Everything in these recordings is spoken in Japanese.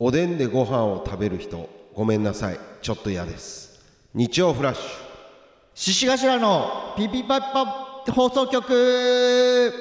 おでんでご飯を食べる人ごめんなさい。ちょっと嫌です。日曜フラッシュ。獅子頭のピピパッパ放送局。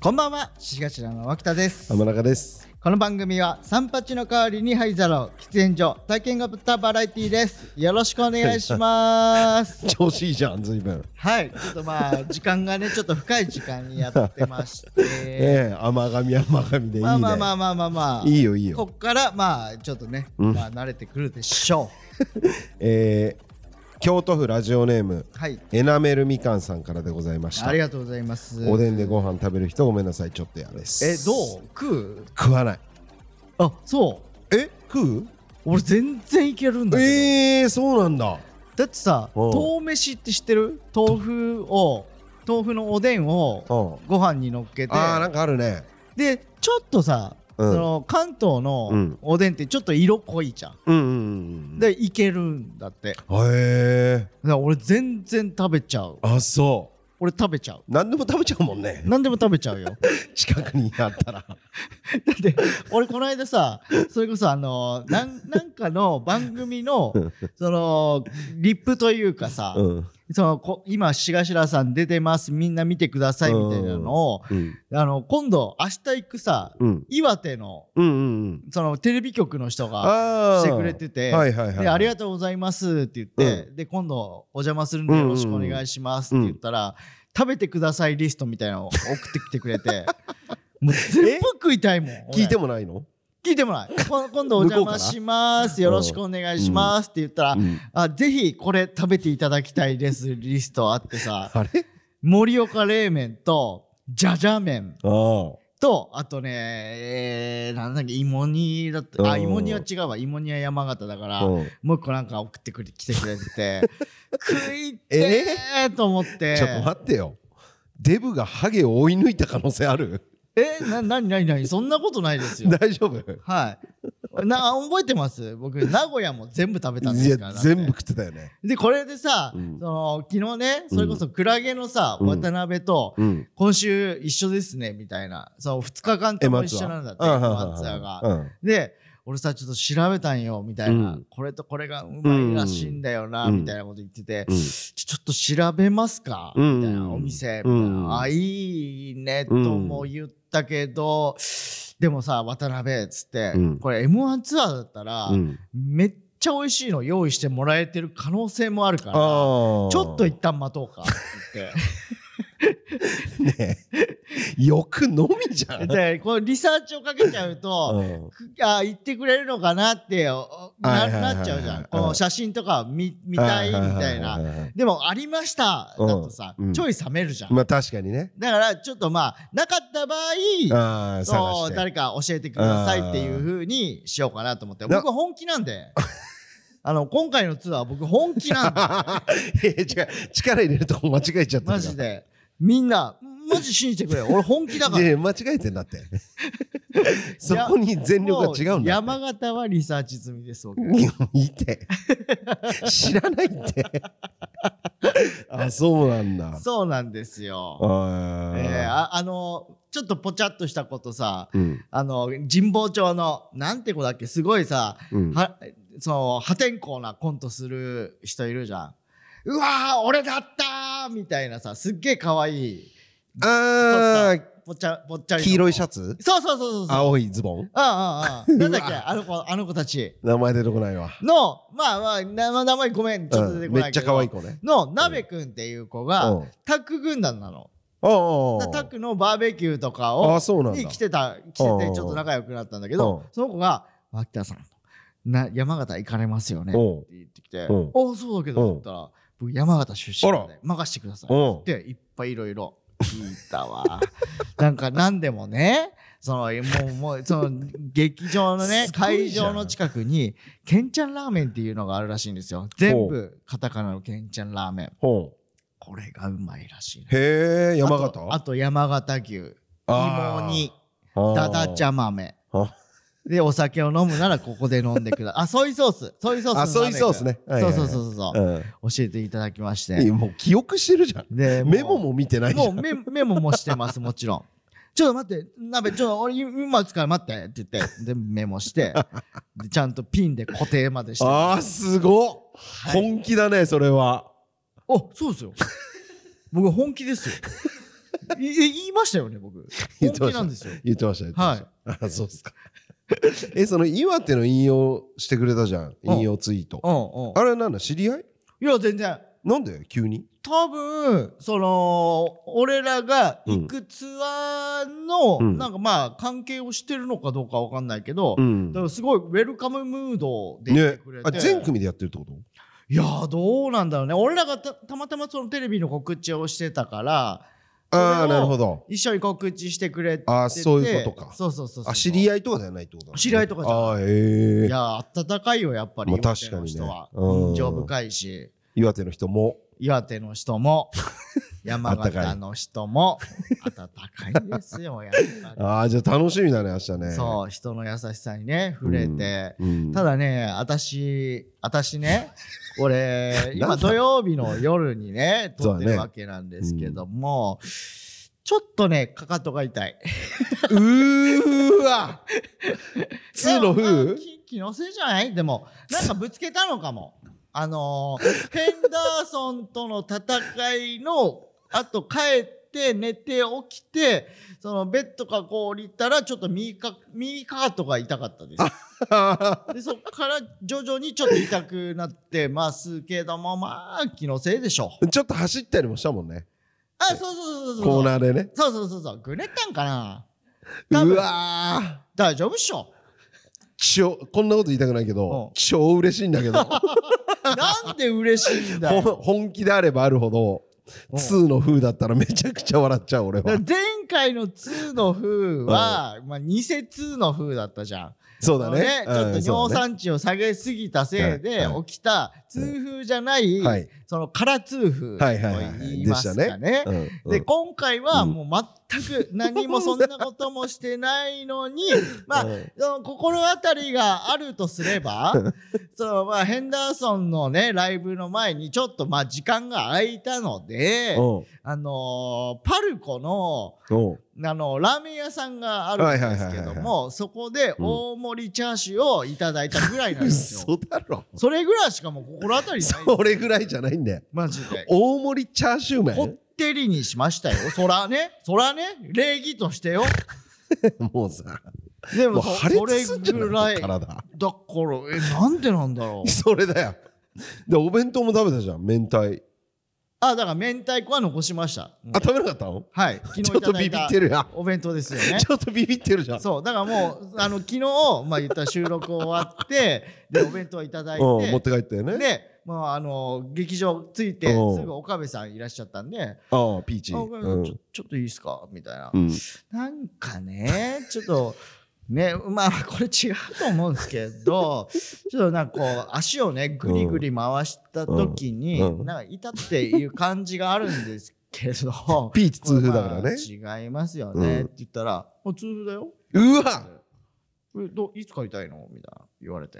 こんばんは。獅子頭の脇田です。浜中ですこの番組は三八の代わりに灰皿を喫煙所体験型バラエティーです。よろしくお願いします。調子いいじゃん随分。はい。ちょっとまあ時間がねちょっと深い時間にやってまして。ええ甘噛み甘噛みでいいね。まあまあまあまあまあまあ。いいよいいこよっからまあちょっとね、うん。まあ慣れてくるでしょ えー京都府ラジオネームうはい。エナメルみかんさんからでございました。ありがとうございます。おでんでご飯食べる人ごめんなさいちょっと嫌です。えどう？食う？食わない。あそう。え？食う？俺全然いけるんだけど、えー、そうなんだ。だってさう。ん豆飯って知ってる？豆腐を豆腐のおでんをう。んご飯に乗っけて。あーなんかあるね。でちょっとさ、うんその関東うのん。おでんってちょっと色濃いじゃん、うんうんうんでいけるんだって。へえ。ら俺全然食べちゃう。あそ俺食べちゃう。う何でも食べちゃうもんね。何でも食べちゃうよ。近くにあったら。だって俺この間さそれこそあのなんなんかの番組のそのリップというかさ、うんそのこ今志頭さん出てますみんな見てくださいみたいなのを、うん。あの今度明日行くさうん。岩手のうんうんそのテレビ局の人がああしてくれてて、はいはいはいでありがとうございますって言って、で今度お邪魔するんでよろしくお願いしますって言ったら、食べてくださいリストみたいなのを送ってきてくれてもう全部食いたいもん俺。聞いてもないの？聞いてもない こ今度お邪魔します。よろしくお願いしますって言ったら、うん。あぜひこれ食べていただきたいです。リストあってさ。あれ？盛岡冷麺とじゃじゃ麺。とあとねえー、なんだっけ芋煮だった。あうん。芋煮は違うわ。芋煮は山形だから、うん。もう一個なんか送ってくれ来てくれてて。食いてーと思って。ちょっと待ってよ。デブがハゲを追い抜いた可能性ある？えななになになにそんなことないですよ。大丈夫？はい。な覚えてます？僕名古屋も全部食べたんですから全部食ってたよね。でこれでさ、うん。その昨日ねそれこそクラゲのさ、うん。渡辺と、うん。今週一緒ですねみたいな。そう2日間とも一緒なんだってあ松屋が。うん。で俺さちょっと調べたんよみたいな、うん。これとこれがうまいらしいんだよな、うん。みたいなこと言ってて、うん。ちょっと調べますか、うん。みたいなお店。みたいあいいねとも言ったけど、でもさ渡辺っつって、うん。これ m 1ツアーだったら、うん。めっちゃ美味しいの用意してもらえてる可能性もあるからちょっと一旦待とうかって言って。ねよく飲みじゃん。でこうリサーチをかけちゃうと、うん。くあ言ってくれるのかなっておなっちゃうじゃん。うん。この写真とか見見たいみたいな。なでもありました。だとさ、うん。ちょい冷めるじゃん、まあ確かにね。だからちょっとまあなかった場合そう誰か教えてくださいっていう風にしようかなと思って。な僕本気なんで。あの今回のツアー僕本気なんで。いや違う。力入れるとこ間違えちゃったマジでみんなマジ信じてくれよ。俺本気だから。いや間違えてんだって。そこに全力が違うんだって。も山形はリサーチ済みです僕。いやいて。知らないって。あそうなんだ。そうなんですよ。あえーああのちょっとぽちゃっとしたことさうん。あの神保町のなんて子だっけすごいさ、うん。はその破天荒なコントする人いるじゃん。うわー俺だったーみたいなさすっげえ可愛い。あーぽちゃぽっちゃりの黄色いシャツ？そうそうそうそう。青いズボン？ああああなんだっけ？あの子あの子たち。名前出てこないわ。のまあまあ名名前ごめん。ちょっと出てこめっちゃないけど、可愛い子ね。の鍋くんっていう子が、うん。タッグ軍団なの。ああタックのバーベキューとかをあそうなんだ。に来てた来てうんてちょっと仲良くなったんだけどうん。その子が「脇田さんな山形行かれますよね」う。んって言ってきて「うん。あそうだけど」って言ったら「僕山形出身で任してください」う。んっていっぱいいろいろ。聞いたわ。なんか何でもねそのもうもうその劇場のね 会場の近くにけんちゃんラーメンっていうのがあるらしいんですよ。全部カタカナのけんちゃんラーメン。ほう。これがうまいらしいね。へえ山形？あと山形牛。芋煮。だだちゃ豆。あでお酒を飲むならここで飲んでくださいあソイソース。ソイソースのあソイソースね。はいはいはい。そうそうそうそう、う。ん。教えていただきまして。もう記憶してるじゃん。でメモも見てないじゃもうんメメモもしてますもちろん。ちょっと待って鍋ちょっと俺今打つから待って？って言ってでメモしてでちゃんとピンで固定までして。あーすごっ。本気だねそれは。おそうですよ。僕本気ですよ。いい言いましたよね僕。本言ってました。気なんですよ。言ってました言ってました。あそうっすか えその岩手の引用してくれたじゃん。引用ツイート。うんうん。あれなんだ知り合い？いや全然。なんで？急に？多分その俺らが行くツアーの、うん。なんかまあ関係をしてるのかどうかわかんないけど、うん。だからすごいウェルカムムードでいてねくれて、あ全組でやってるってこと？いやーどうなんだろうね。俺らがたたまたまそのテレビの告知をしてたからああなるほど。一緒に告知してくれてて。あーそういうことか。そうそうそうそうあ知り合いとかではないってこと知り合いとかじゃない。あえいやー温かいよやっぱりまあ岩手確かにね。の人情深いし。岩手の人も。岩手の人も。山形の人も。温かいですよやっぱああじゃあ楽しみだね明日ね。りそう人の優しさにね触れて、うん。ただね私私ねこれ 今土曜日の夜にね 撮ってるわけなんですけども、ちょっとねかかとが痛い。うーわ。2の風？気気のせいじゃない？でもなんかぶつけたのかも。あのーヘンダーソンとの戦いのあと帰って寝て起きてそのベッドからこう降りたらちょっと右か右かかとが痛かったです。でそっから徐々にちょっと痛くなってますけどもまあ気のせいでしょう。ちょっと走ったりもしたもんねあそうそうそうそうコーそう。ナーでねそうそうそうそうぐねったんかな。うわー大丈夫っしょ。超こんなこと言いたくないけどうん超嬉しいんだけど なんで嬉しいんだ。本気であればあるほどうん2の風だったらめちゃくちゃ笑っちゃう俺は。前回の2の風は、まあ、偽2の風だったじゃん。そうだね。ちょっとうんそうだね。尿酸値を下げすぎたせいではい起きた痛風じゃない、はい。その空痛風とはいはいはい言い。ますかね。うんう今回はうんもう全く何もそんなこともしてないのに まあうんその心当たりがあるとすれば そのまあヘンダーソンのねライブの前にちょっとまあ時間が空いたのでう。んあのーパルコのう。んあのラーメン屋さんがあるんですけどもそこで大盛りチャーシューをいただいたぐらいなんですよ。嘘だろ。それぐらいしかもう心当たりない。それぐらいじゃないんだよ。マジで。大盛りチャーシュー麺？てりにしましたよ。そらね、そらね、礼儀としてよ。もうさでももう破そそれ裂すんじゃぐらい。ないだから、体え、なんでなんだろう。それだよ。でお弁当も食べたじゃん。明太。あ、だから明太子は残しました。あ食べなかったの？はい、昨日ちょっとビビってるやん。お弁当ですよね。ちょっとビビってるじゃん。そう、だからもう、あの、昨日、まあ言ったら収録終わって、で、お弁当いただいうん持ってて、帰ったよね。で、まあ、あの、劇場着いて、うん。すぐ岡部さんいらっしゃったんで、ああピーチ。あうん。ちょちょっといいですか？みたいな。うん。なんかね、ちょっと、ね、まあ、これ違うと思うんですけど、ちょっとなんかこう、足をね、ぐりぐり回した時に、うん。うん。なんか、痛っていう感じがあるんですけど、ピーチ痛風だからね。違いますよね、うんって言ったら、あ痛風だよ。うわえどいつか痛いの？みたいな言われて。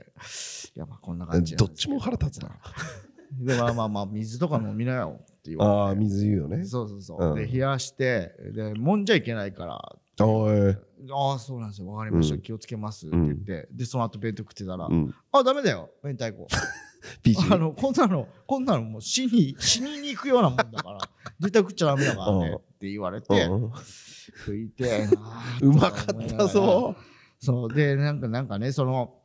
いや、まあ、こんな感じどっちも腹立つな。で、まあまあまあ、水とか飲みなよって言われて。ああ水言うよねそうそうそう。うんで、冷やして、で、揉んじゃいけないから、おいああ、そうなんですよ。わかりました。うん気をつけます。って言って、で、その後弁当食ってたら、うんあ、ダメだよ、明太子。ピーチあの、こんなの、こんなのもう死に、死にに行くようなもんだから、絶対食っちゃダメだからね。うんって言われて、うん拭いて、あーうまかった。ぞそう、で、なんか、なんかね、その、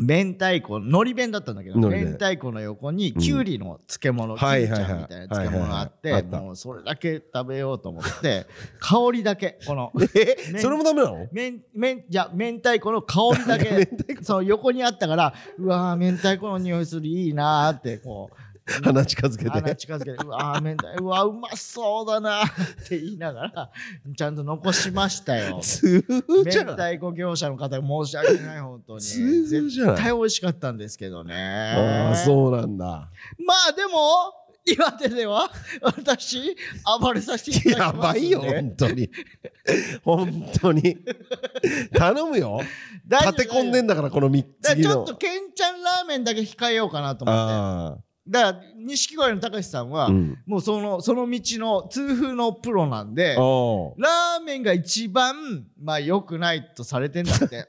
明太子、海苔弁だったんだけど、明太子の横にきゅうりの漬物、きゅうはいはいはい。りちゃんみたいな漬物があって、もうそれだけ食べようと思って、香りだけ、この、え？ねそれもダメなの？めん、めん、じゃ、明太子の香りだけ、そう、横にあったから、うわー、明太子の匂いする、いいなーって、こう、鼻近づけ鼻て近づけて、うわー、明太、うわー、うまそうだなー って言いながら、ちゃんと残しましたよ。明じゃん太子業者の方、申し訳ない、本当に。絶対美味しかったんですけどね。ああそうなんだまあでも、岩手では私暴れさせていただやきますんでばいよ、本当に。本当に。頼むよ。立て込んでんだから、この3つちょっと。けんちゃんラーメンだけ控えようかなと思ってあだから錦鯉の高橋さんは、あ。うん。もうそのその道の痛風のプロなんでラーメンが一番まあ良くないとされてんだって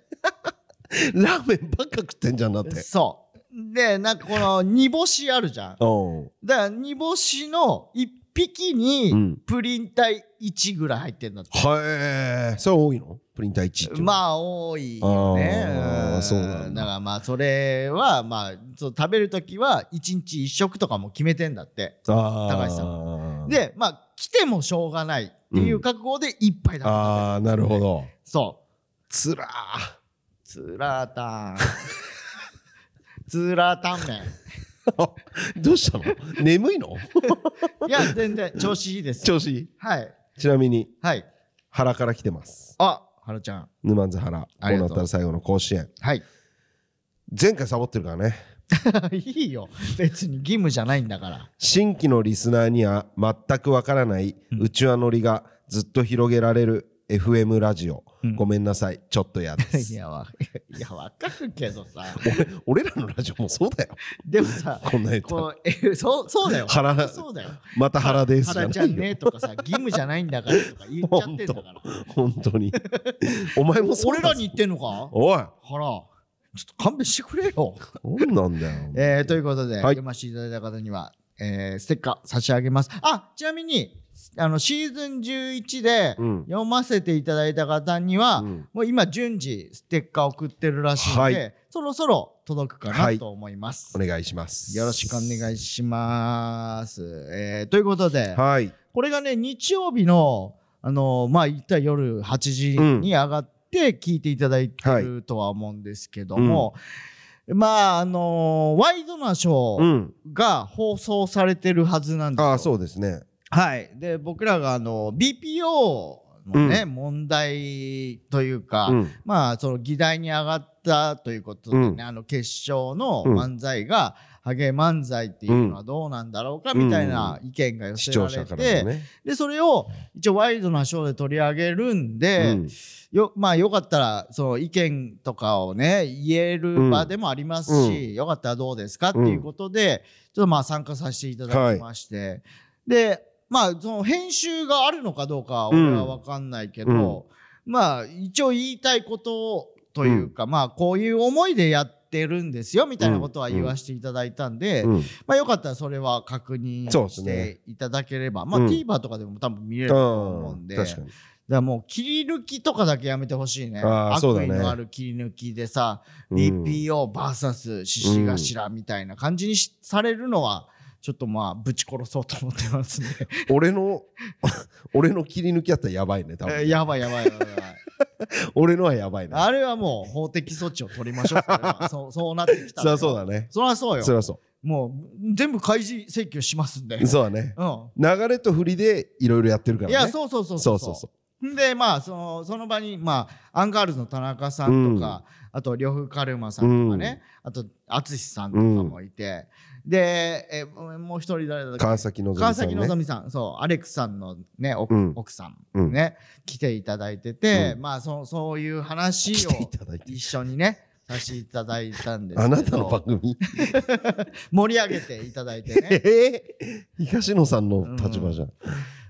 ラーメンばっか食ってんじゃんだって。そうでなんかこの煮干しあるじゃんだから煮干しの一匹にうんプリン体1ぐらい入ってんだって、はい。それ多いの？プリンター1って。まあ多いよね。そうなんだ。だからまあそれはまあそう食べる時は1日1食とかも決めてんだって。あー。高橋さでまあ来てもしょうがないっていう覚悟で一杯だけ食べるああ、なるほど。そう。つらー。つらーたん。つらーたんめんどうしたの？眠いの？いや全然調子いいです調子いい？はいちなみに、はい原から来てます。あはるちゃん沼津原。こうありがとうなったら最後の甲子園。はい前回サボってるからね。いいよ別に義務じゃないんだから新規のリスナーには全くわからない内輪乗りがずっと広げられる FM ラジオ。うんごめんなさい。ちょっと嫌でいす。や わいやわかるけどさ 俺俺らのラジオもそうだよ。でもさこんな言ったらこうえそうそうだよ腹そうだよまた原ですじゃ原ちゃんないよ。ねとかさ義務じゃないんだからとか言っちゃってんだから本当に。お前もそうだ俺らに言ってんのか？おい原ちょっと勘弁してくれよ何なんだよ。えー、ということで、はい読ませていただいた方には、えーステッカー差し上げます。あちなみにあのシーズン11でうん読ませていただいた方には、うんもう今順次ステッカー送ってるらしいので、はいそろそろ届くかはないと思います。お願いします。よろしくお願いします。えーということで、はい。これがね日曜日のあのまあ言ったら夜8時に上がって聞いていただいてるとは思うんですけども、まああのワイドなショーうん。が放送されてるはずなんですよ。ああ、そうですね。はい。で僕らがあの BPO のね、問題というか、うん。まあその議題に上がったということでね、うんあの決勝のうん漫才が、ハゲ漫才っていうのはどうなんだろうかみたいな意見が寄視せられて、のね。でそれを一応ワイドなショーで取り上げるんで、うん。よまあよかったらその意見とかをね言える場でもありますし、よかったらどうですか？っていうことで、ちょっとまあ参加させていただきまして、でまあその編集があるのかどうかは俺は分かんないけど、まあ一応言いたいことというか、まあこういう思いでやってるんですよみたいなことは言わせていただいたんで、うん。まあよかったらそれは確認しね。ていただければ、まあうん。TVer とかでも多分見れると思うんで、確かに。だからもう切り抜きとかだけやめてほしいね。悪意のある切り抜きでさ、うん。DPOVS 獅子頭みたいな感じにしされるのは、ちょっとまあ、ぶち殺そうと思ってますんで。俺の、俺の切り抜きやったらやばいね、多分。えーやばいやばいやばい。俺のはやばいな。あれはもう法的措置を取りましょう。そ うそうなってきたそりら。ゃそうだね。そりゃそうよそ。りゃそもう全部開示請求しますんで。う。そうだね。う流れと振りでいろいろやってるかん。いらね。や、そうそうそうそうそうそでまあそのその場にまあアンガールズの田中さんとか、あと呂布カルマさんとかね、あと淳さんとかもいて、でえもう一人誰だっけ？川崎のぞみさんね。希さんそうアレックスさんのね奥,、うん。奥さんうん。ね、来ていただいてて、うん。まあそそういう話来を。一緒にねさせていただいたんですあなたの番組？盛り上げていただいてね。ええ？東野さんの立場じゃん。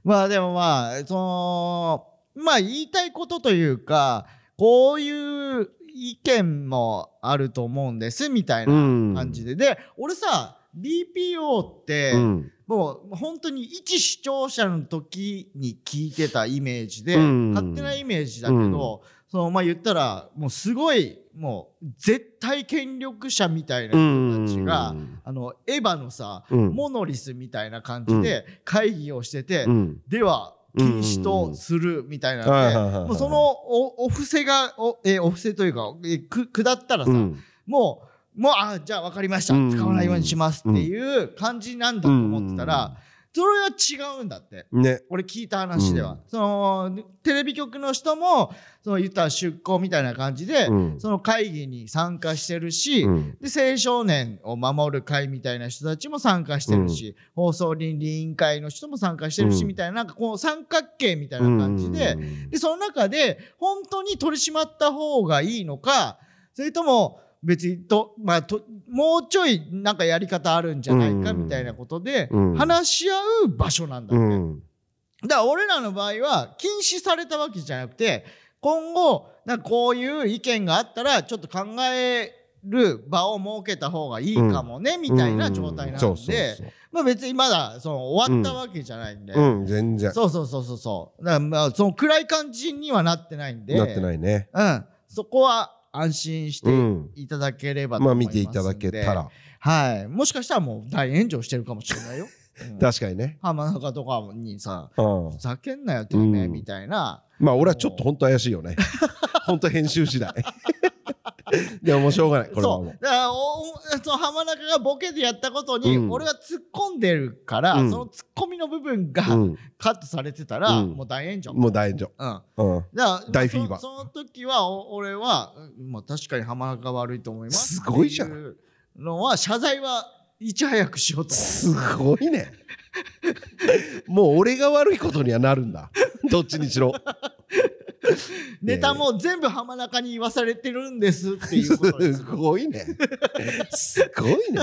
まあでもまあそのまあ言いたいことというかこういう意見もあると思うんですみたいなうん。感じで、で俺さ BPO って、うん。もう本当に一視聴者の時に聞いてたイメージで、うん。勝手なイメージだけど、そのまあ言ったらもうすごいもう絶対権力者みたいな人たちが、あのエヴァのさ、うん。モノリスみたいな感じで会議をしてて、うん。では禁止とするみたいなので、そのおお布施がお,、えーお布施というか、えーく下ったらさ、うん。もうもうあじゃあ分かりました。うん使わないようにしますっていう感じなんだと思ってたら、それは違うんだって。ね。俺聞いた話では、うん。そのテレビ局の人もその言ったら出向みたいな感じで、うん。その会議に参加してるし、うん。で青少年を守る会みたいな人たちも参加してるし、放送倫理委員会の人も参加してるし、うん。みたいななんかこう三角形みたいな感じで、うん。でその中で本当に取り締まった方がいいのかそれとも別にと、まあ、ともうちょいなんかやり方あるんじゃないかうん。みたいなことでうん。話し合う場所なんだって。うん。だから俺らの場合は禁止されたわけじゃなくて今後なんかこういう意見があったらちょっと考える場を設けた方がいいかもね、みたいな状態なそうそうので別にまだその終わったわけじゃないんで、うん。全然。そうそうそうそうそう。だからまあその暗い感じにはなってないんで。なってないね。うん、そこは安心してうん。いただければとまあ思いますんで、見ていただけたら。はい。もしかしたらもう大炎上してるかもしれないよ、うん。確かにね。浜中とかにさうん。ふざけんなよてめえうん。みたいな、まあ俺はちょっと本当怪しいよね。本当編集次第 でももうしょうがないこれはもそう。だからおその浜中がボケでやったことに、うん。俺は突っ込んでるから、うん。その突っ込みの部分が、うん。カットされてたら、うん。もう大炎上、もう大丈うん、夫うん。だから大フィーバー。そその時はお俺は、うんまあ、確かに浜中が悪いと思います。すごいじゃん。っていうのは謝罪はいち早くしようとすごいね。もう俺が悪いことにはなるんだ。どっちにしろ ネタも全部浜中に言わされてるんですっていうことですすごいね。すごいね。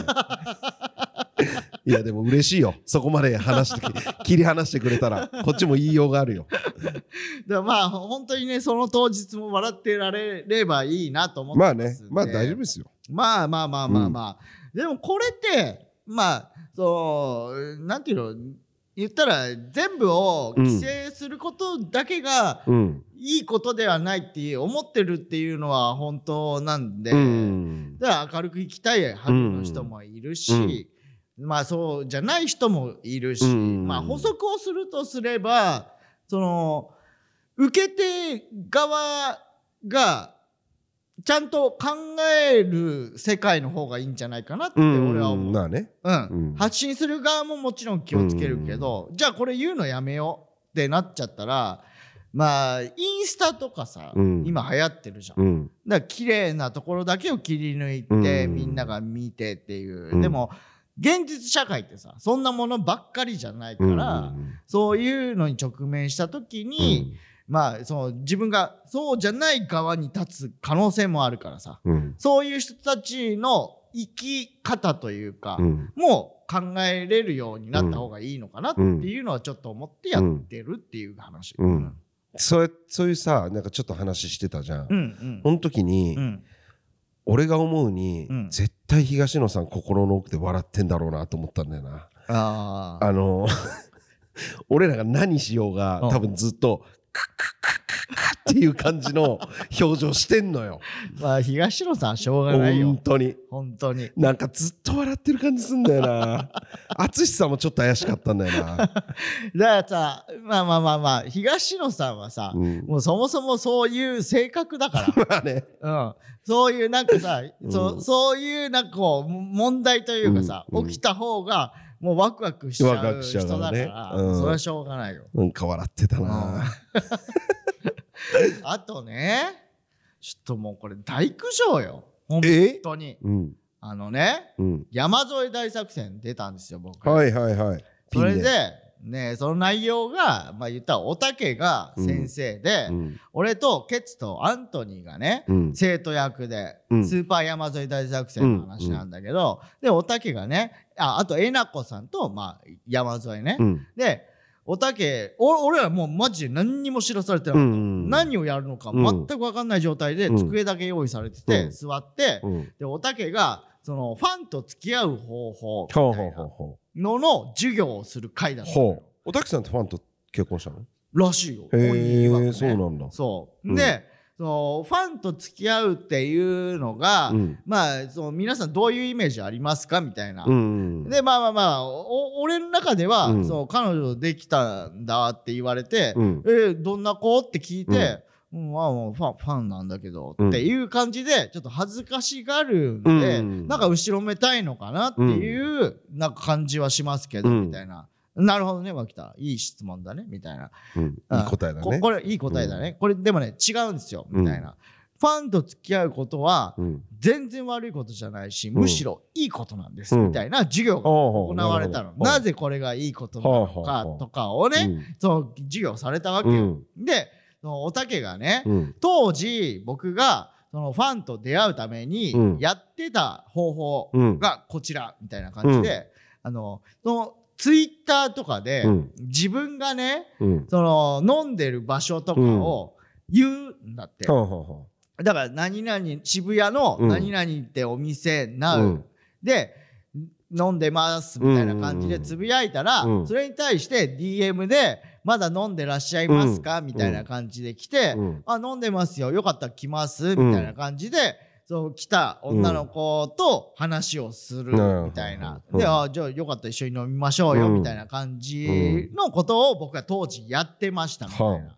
いやでも嬉しいよ。そこまで話してき切り離してくれたらこっちも言いようがあるよ。だまあ本当にねその当日も笑ってられればいいなと思ってまあね。まあ大丈夫ですよ。まあまあまあまあまあ、でもこれってまあそうなんていうの？言ったら全部を規制することだけがうん。いいことではないっていう思ってるっていうのは本当なんで、うんだから明るく生きたい派の人もいるし、まあそうじゃない人もいるし、うん。まあ補足をするとすればその受け手側がちゃんと考える世界の方がいいんじゃないかなってうん。俺は思う。まあね。うん。うん。発信する側ももちろん気をつけるけど、じゃあこれ言うのやめようってなっちゃったらまあインスタとかさ、うん。今流行ってるじゃん。うん。だから綺麗なところだけを切り抜いて、うん。みんなが見てっていう、うん。でも現実社会ってさそんなものばっかりじゃないかうんら、そういうのに直面した時に、まあその自分がそうじゃない側に立つ可能性もあるからさ。うん。そういう人たちの生き方というか、うん。もう考えれるようになった方がいいのかなっていうのはちょっと思ってやってるっていう話。うん。そうそういうさなんかちょっと話してたじゃん、うんうん。その時に、うん。俺が思うに、うん。絶対東野さん心の奥で笑ってんだろうなと思ったんだよな。あー。あの 俺らが何しようがうん。多分ずっとクックックックックッっていう感じの表情してんのよまあ東野さんしょうがないよ本当に本当になんかずっと笑ってる感じすんだよな淳さんもちょっと怪しかったんだよな、だからさまあまあまあまあ東野さんはさ、うん、もうそもそもそういう性格だからまあね、うん、そういうなんかさ、うんそそういうなんかこう問題というかさ、うん起きた方がうワクワクしちゃうワクワクしちゃう人からねだから、うん。それはしょうがないよ。なんか笑ってたな、あとねちょっともうこれ大苦情よ。本え当に。うん。あのねうん。山添大作戦出たんですよ僕。はいはいはい。それでねその内容がまあ言ったらおたけが先生で、うん。俺とケツとアントニーがね、うん。生徒役で、うん。スーパー山添大作戦の話なんだけど、でおたけがねああとえなこさんと、まあ、山添ね、うん。でおたけお俺らもうマジで何にも知らされてなかった、うん何をやるのかうん。全く分かんない状態でうん。机だけ用意されてて、うん。座って、うん。でおたけがそのファンと付き合う方法みたほうほういなほう。ほのの授業をする会だうったおたきさんとファンと結婚したの？らしいよ。へー本人曰くね。そうなんだ。そう。うん。で、そのファンと付き合うっていうのが、うん。まあその皆さんどういうイメージありますかみたいな。うん。でまあまあまあお俺の中では、うん。そう彼女できたんだって言われて、うん。えーどんな子？って聞いて、うんまあもうファンファンなんだけど、うん。っていう感じでちょっと恥ずかしがるんで、うん。なんか後ろめたいのかなっていう、なんか感じはしますけど、うん。みたいな。なるほどね脇田。いい質問だねみたいな。うん。いい答えだね。ここれいい答えだね、これでもね違うんですよみたいな、ファンと付き合うことはうん。全然悪いことじゃないし、ん。むしろいいことなんです、うん。みたいな授業が行行われたの、なぜこれがいいことなのかとかをね、その授業されたわけでおたけがね、うん。当時僕がそのファンと出会うためにうん。やってた方法うん。がこちらみたいな感じで、あのそのツイッターとかでうん。自分がねうん。その飲んでる場所とかを言うんだって、だから何々渋谷のうん。何々ってお店なう、うん。で飲んでますみたいな感じでつぶやいたら、うん。それに対して DM で「まだ飲んでらっしゃいますか?」みたいな感じで来て「うん。あ飲んでますよ。よかったら来ます」みたいな感じで。そう来た女の子と話をするうん。みたいな。うん。で、あじゃあよかったら一緒に飲みましょうようん。みたいな感じのことを僕は当時やってましたみたいはな。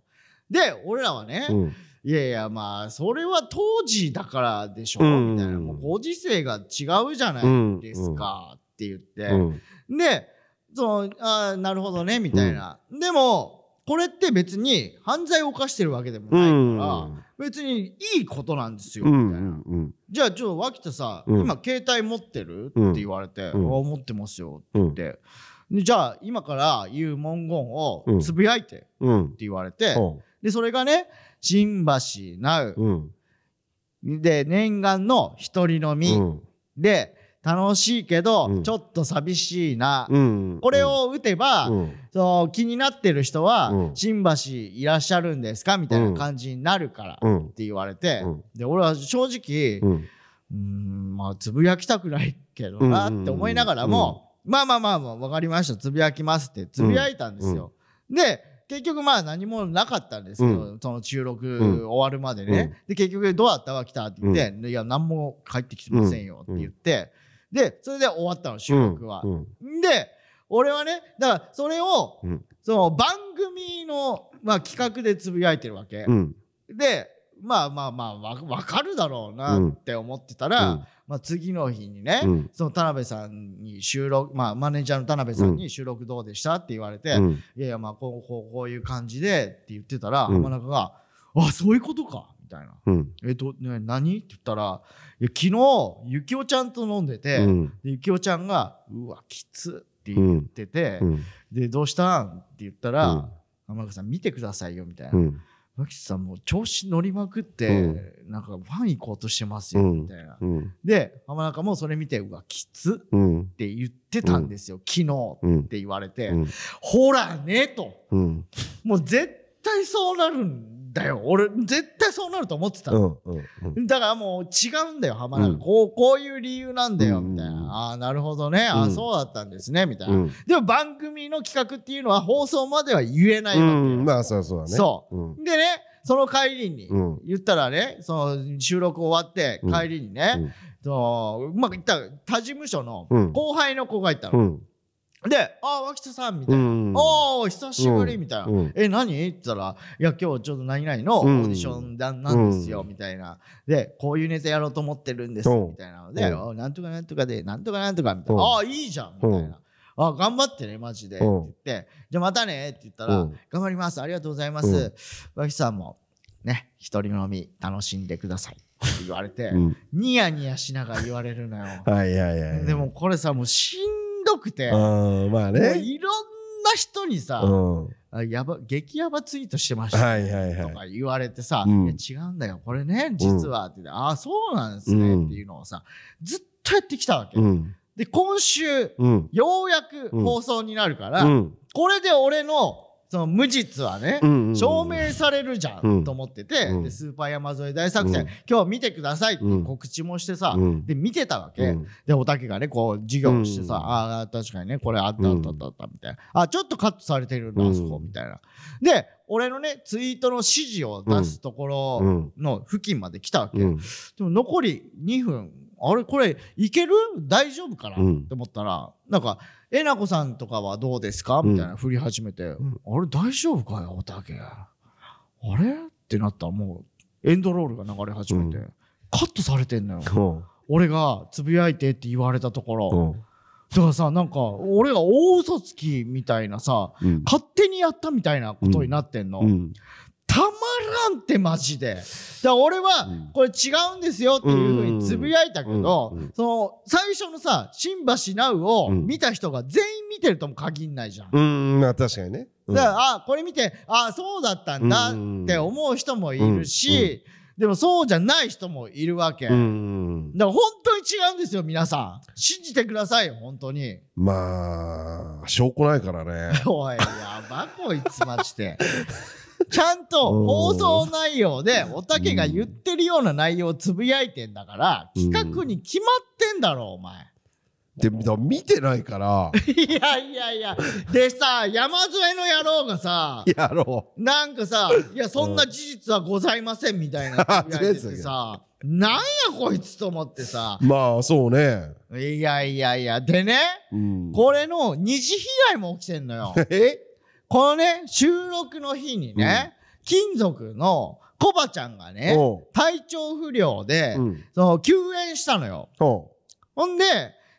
で、俺らはね、うん。いやいやまあそれは当時だからでしょ、うん。みたいな。もうご時世が違うじゃないですか、って言って、うん。でそのあーなるほどねみたいな、でもこれって別に犯罪を犯してるわけでもうないから、ん。別にいいことなんですよ、うんみたいな。うんじゃあちょっと脇田さ、うん。今携帯持ってる、うんって言われて「うん。あ持ってますよ」うんって。でじゃあ今から言う文言をうん。つぶやいてってうん言われて、ほでそれがね新橋なうう。うん。で念願の一人飲み、うん。で楽しいけど、うん。ちょっと寂しいな、うん。これを打てば、うん。そう気になってる人は、うん。新橋いらっしゃるんですか？みたいな感じになるから、っうん。て言われて、うん。で俺は正直、うん。まあつぶやきたくないけどなって思いながらも、まあまあまあまあ分かりました。つぶやきますってつぶやいたんですよ。で結局まあ何もなかったんですけど、うその収録ん。終わるまでね、で結局どうだった？わ来たって言って、でいや何も返ってきてませんよって言って、でそれで終わったの収録は。うんで俺はねだからそれを、うん。その番組の、まあ、企画でつぶやいてるわけ。うん。でまあまあまあわ分かるだろうなって思ってたら、うん。まあ、次の日にね、うん。その田辺さんに収録、まあ、マネージャーの田辺さんに収録どうでしたって言われて、うん。いやいやまあこうこうこういう感じでって言ってたら、うん。浜中が「あそういうことか」みたいな。うん「えっと、ね、何?」って言ったら「いや昨日ゆきおちゃんと飲んでて、うん。でゆきおちゃんが「うわきつ」って言ってて、うん。で「どうしたん?」って言ったらうん「浜中さん見てくださいよ」みたいな。うん。脇さんもう調子乗りまくって、うん。なんかファン行こうとしてますよ、うん。みたいな。うん。で浜中もそれ見てうわきつうん。って言ってたんですよ、昨日うんって言われて、うん。ほらねと。うん。もう絶対そうなるんだよ。俺絶対そうなると思ってたうの、んうん。だからもう違うんだよ浜中、うん。こうこういう理由なんだようんみたいな、ああなるほどね、ああうん。そうだったんですねみたいな、うん。でも番組の企画っていうのは放送までは言えないわけよ、うん。まあそうそうだね。そう。うん。でねその帰りに、うん。言ったらねその収録終わってうん。帰りにね、そのうまくいった他事務所のうん。後輩の子がいたの、うんで「ああ脇田さん」みたいな「うんおお久しぶり」みたいな「うん。え何?」って言ったら「いや今日ちょっと何々のオーディションだなんですよ」うん。みたいな。でこういうネタやろうと思ってるんですうん。みたいなので「うんあなんとかなんとかでなんとかなんとか」みたいな「うんああいいじゃん」みたいな。あ頑張ってねマジでって言ってじゃあまたねって言ったらうん頑張りますありがとうございます脇さんもね一人飲み楽しんでくださいって言われてうん。ニヤニヤしながら言われるのよ。はいはいはいでもこれさもうしんどくて。まあうねいろんな人にさうん。はあやば激ヤバツイートしてましいたはいはいとか言われてさ、うん。違うんだよこれね実はって言って、ああそうなんですねうん。っていうのをさずっとやってきたわけ、うん。で今週うん。ようやく放送になるから、うん。これで俺のその無実はね、うん証明されるじゃん、うん。と思ってて、うん。でスーパー山添大作戦、うん。今日見てくださいってうん。告知もしてさ、うん。で見てたわけ、うん。でおたけがねこう授業をしてさ、うんああ確かにねこれあったあったあったあったみたいな、あちょっとカットされてるんだ、うん。あそこみたいな。で俺のねツイートの指示を出すところうん。の付近まで来たわけ、うん。でも残り2分あれこれいける？大丈夫かな、うん。って思ったらなんか「えなこさんとかはどうですか?」みたいな振り始めて「ん。あれ大丈夫かよおたけ。あれ?」ってなったらもうエンドロールが流れ始めて、うカットされてんのよ。うん。俺がつぶやいてって言われたところ、うん。だからさなんか俺が大嘘つきみたいなさうん。勝手にやったみたいなことになってんの、うんたまらんってマジで。だから俺はうん。これ違うんですよっていうふうにつぶやいたけど、その最初のさ新橋ナウをうん。見た人が全員見てるとも限んないじゃん、うんまあ確かにね。うん。だからあこれ見てあそうだったんだって思う人もいるし、でもそうじゃない人もいるわけ、うん。だから本当に違うんですよ皆さん。信じてくださいよ本当に。まあ証拠ないからね。おいやばこいつマジで ちゃんと放送内容でおたけが言ってるような内容をつぶやいてんだからうん。企画に決まってんだろお前。でも見てないから。いやいやいや。でさ山添の野郎がさやろなんかさいやそんな事実はございませんみたいなつぶやいててさ なんやこいつと思ってさ。うまあそうね。いやいやいや。でねうん。これの二次被害も起きてんのよ。え？このね収録の日にね、金属のコバちゃんがねおう。体調不良で、うん。その休園したのよ。ほんで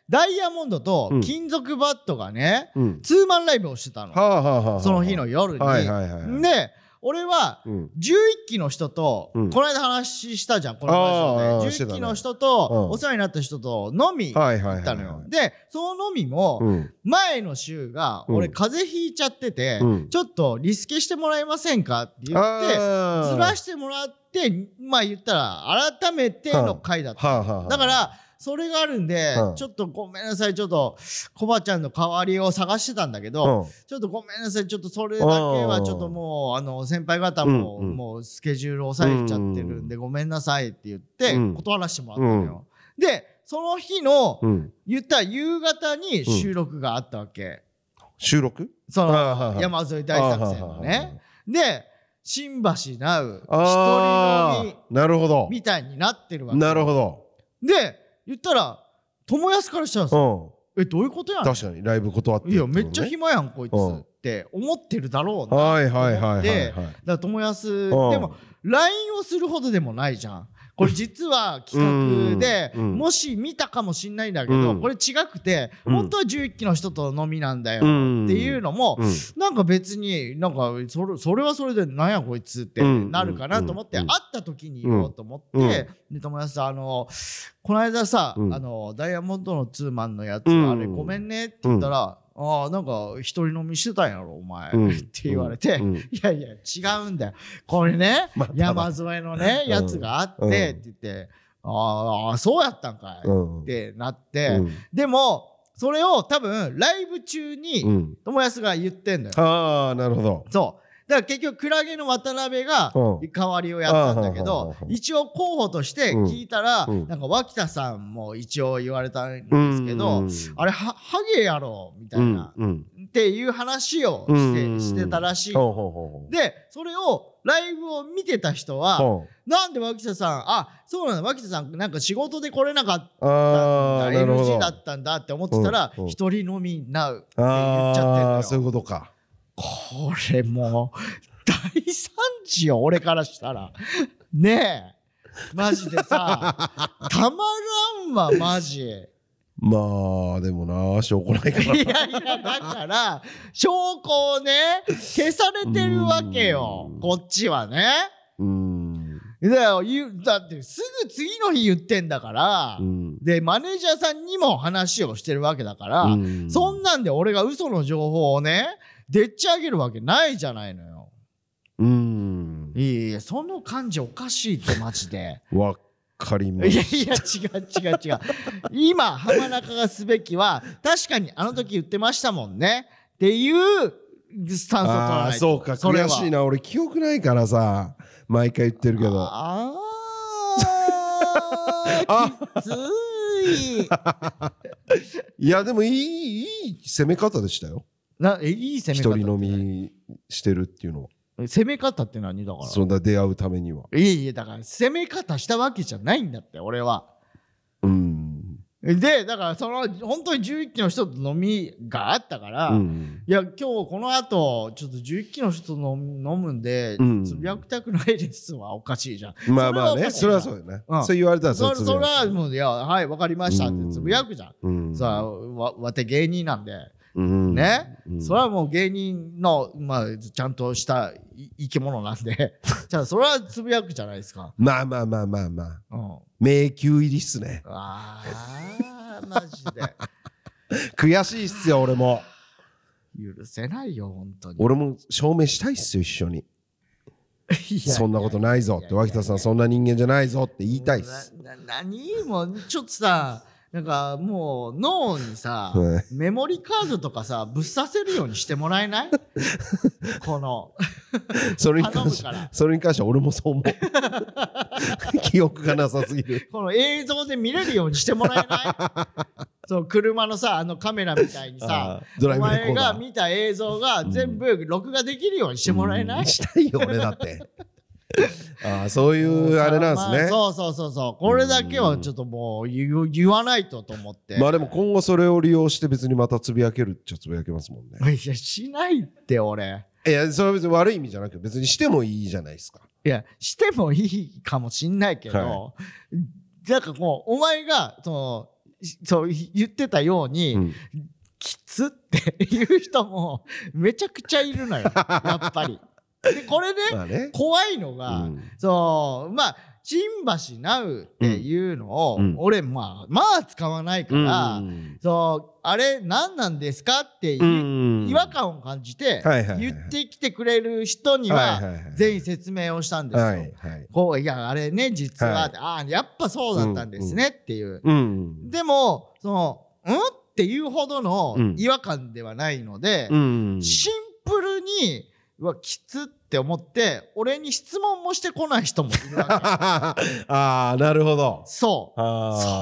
ダイヤモンドとうん。金属バットがね、うん。ツーマンライブをしてたの、はあはあはあはあ。その日の夜に、はいはいはいはい。で俺はうん。11期の人と、うん。この間話したじゃんこのあーラジオで。11してたね。期の人と、うん。お世話になった人と飲み行ったのよ、でその飲みも、うん。前の週がうん。俺風邪ひいちゃってて、うん。ちょっとリスケしてもらえませんかって言ってずらしてもらってまあ言ったら改めての回だった、はあはあはあ。だからそれがあるんで、うん。ちょっとごめんなさいちょっとコバちゃんの代わりを探してたんだけど、ちょっとごめんなさいちょっとそれだけはちょっともうあの先輩方もうんうん。もうスケジュール抑えちゃってるんでごめんなさいって言ってうん。断らせてもらったのよ。でその日のうん。うん言ったら夕方に収録があったわけ。収録？その山添大作戦のね。で新橋ナウ一人飲あー。なるほど。みみたいになってるわけ。なるほど。で言ったら友安からしたらさうん。えどういうことやん。確かにライブ断っていやめっちゃひ暇やんこいつうんって思ってるだろうなはいはいはいはいはいでだから友安でも LINE をするほどでもないじゃんこれ実は企画でもし見たかもしんないんだけどうん。これ違くてうん。本当は11期の人と飲みなんだようん。っていうのもうん。なんか別になんかそれそれはそれでなんやこいつってなるかなと思ってうん。会った時に言おうと思っうん。てで友達さんあのこの間さあうん。のダイヤモンドのツーマンのやつうん。あれごめんねって言ったらああなんか一人飲みしてたんやろお前うん。って言われてうん。いやいや違うんだよ。これね山添のねうん。やつがあってうん。って言ってああそうやったんかいうん。ってなってうん。でもそれを多分ライブ中うにん。友安が言ってんだよ。ああなるほど。そうだから結局クラゲの渡辺がうん。代わりをやったんだけあどあ一応候補として聞いたらうん。なんか脇田さんも一応言われたんですけどあれはハゲやろみたいなっていう話をうしてん。してたらしい。でそれをライブを見てた人はほなんで脇田さんあそうなんだ脇田さんなんか仕事で来れなかったんだ NG ど。だったんだって思ってたら一人飲みなうって言っちゃってんのよ。そういうことかこれもう大惨事よ俺からしたら。ねえ。マジでさ たまらんわマジ。いまあでもな証拠ないから。やいやだから証拠をね消されてるわけようん。こっちはね。うん。だよ言うだってすぐ次の日言ってんだから、うん。でマネージャーさんにも話をしてるわけだから、うん。そんなんで俺が嘘の情報をねでっち上げるわけないじゃないのよ。うん。いやいやその感じおかしいってマジで。わかりまいやしいや違う違う違う。今浜中がすべきは確かにあの時言ってましたもんね。っていうスタンスを取らあないと。あそうか悔しいな。俺記憶ないからさ毎回言ってるけど。ああーきつい。いやでもいいいい攻め方でしたよなえいい攻一人め方飲みしてるっていうのは。攻め方って何だから。そんな出会うためには。いやいやだから攻め方したわけじゃないんだって俺は。うん。でだからその本当に11期の人と飲みがあったから、うん。いや今日この後ちょっと11期の人と飲む飲むんで、うん。つぶやきたくないですはおかしいじゃん。まあまあねそそれはおかしいれはそうよね。うん。そう言われたらそれそれつぶやく。はもういやはいわかりましたってつぶやくじゃん。うん。さあわわて芸人なんで、うんね、うん。それはもう芸人の、まあ、ちゃんとしたい生き物なんで。じゃあそれはつぶやくじゃないですか。まあまあまあまあまあ。うん、迷宮入りっすね。あーマジで。悔しいっすよ俺も。許せないよ本当に。俺も証明したいっすよ一緒に。そんなことないぞって脇田さんそんな人間じゃないぞって言いたいっす。何もうちょっとさなんかもう脳にさ、はい。メモリカードとかさぶっさせるようにしてもらえない？この。それに関してそれに関しては俺もそう思う。記憶がなさすぎる。この映像で見れるようにしてもらえない？そう車のさあのカメラみたいにさあードライブレコお前が見た映像が全部録画できるようにしてもらえない、うん。したいよ俺だって ああそういうあれなんですね。まあそうそうそうそう。これだけはちょっともう言わないとと思って。まあでも今後それを利用して別にまたつぶやけるっちゃつぶやけますもんね。いやしないって俺。いやそれは別に悪い意味じゃなくて別にしてもいいじゃないですか。いやしてもいいかもしんないけど、はなんかこうお前がそのしそう言ってたように、うん。きつっていう人もめちゃくちゃいるのよやっぱり。でこれね、まあね。怖いのが、うん。そうまあ新橋ナウっていうのを、うん。俺まあまあ使わないから、うん。そうあれ何なんですかって違和感を感じて、はいはいはい言ってきてくれる人にははいはいはい全員説明をしたんですよ。はいはい。こういやあれね実は、はい。ああやっぱそうだったんですねっていう。うんでもその「ん?」っていうほどのうん。違和感ではないので、うん。シンプルにうわきつって思って俺に質問もしてこない人もいるわけ。ああなるほど。そう。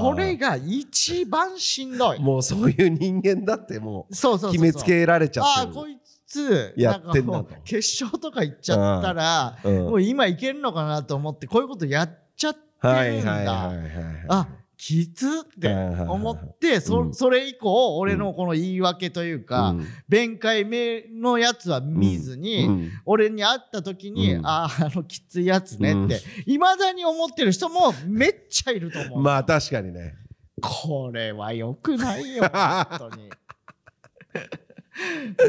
それが一番しんどい。もうそういう人間だってもそうそうそう決めつけられちゃってる。ああこいつやってんだ決勝とか行っちゃったらうん。もう今いけるのかなと思ってこういうことやっちゃってはいるんだ、はいはいはい。あきつって思ってそ,、うん。それ以降俺のこの言い訳というか、うん。弁解目のやつは見ずに、うん。俺に会った時に、うん。あああのきついやつねっていま、未だに思ってる人もめっちゃいると思う、まあ確かにね。これはよくないよ 本当に。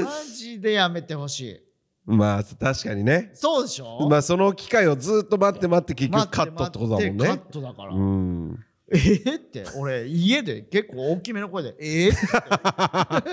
マジでやめてほしい。まあ確かにね。そうでしょ、まあその機会をずっと待って待って結局カットってことだもん待ってカねットだから、うんえ？ー、って俺家で結構大きめの声で「え？ー、って。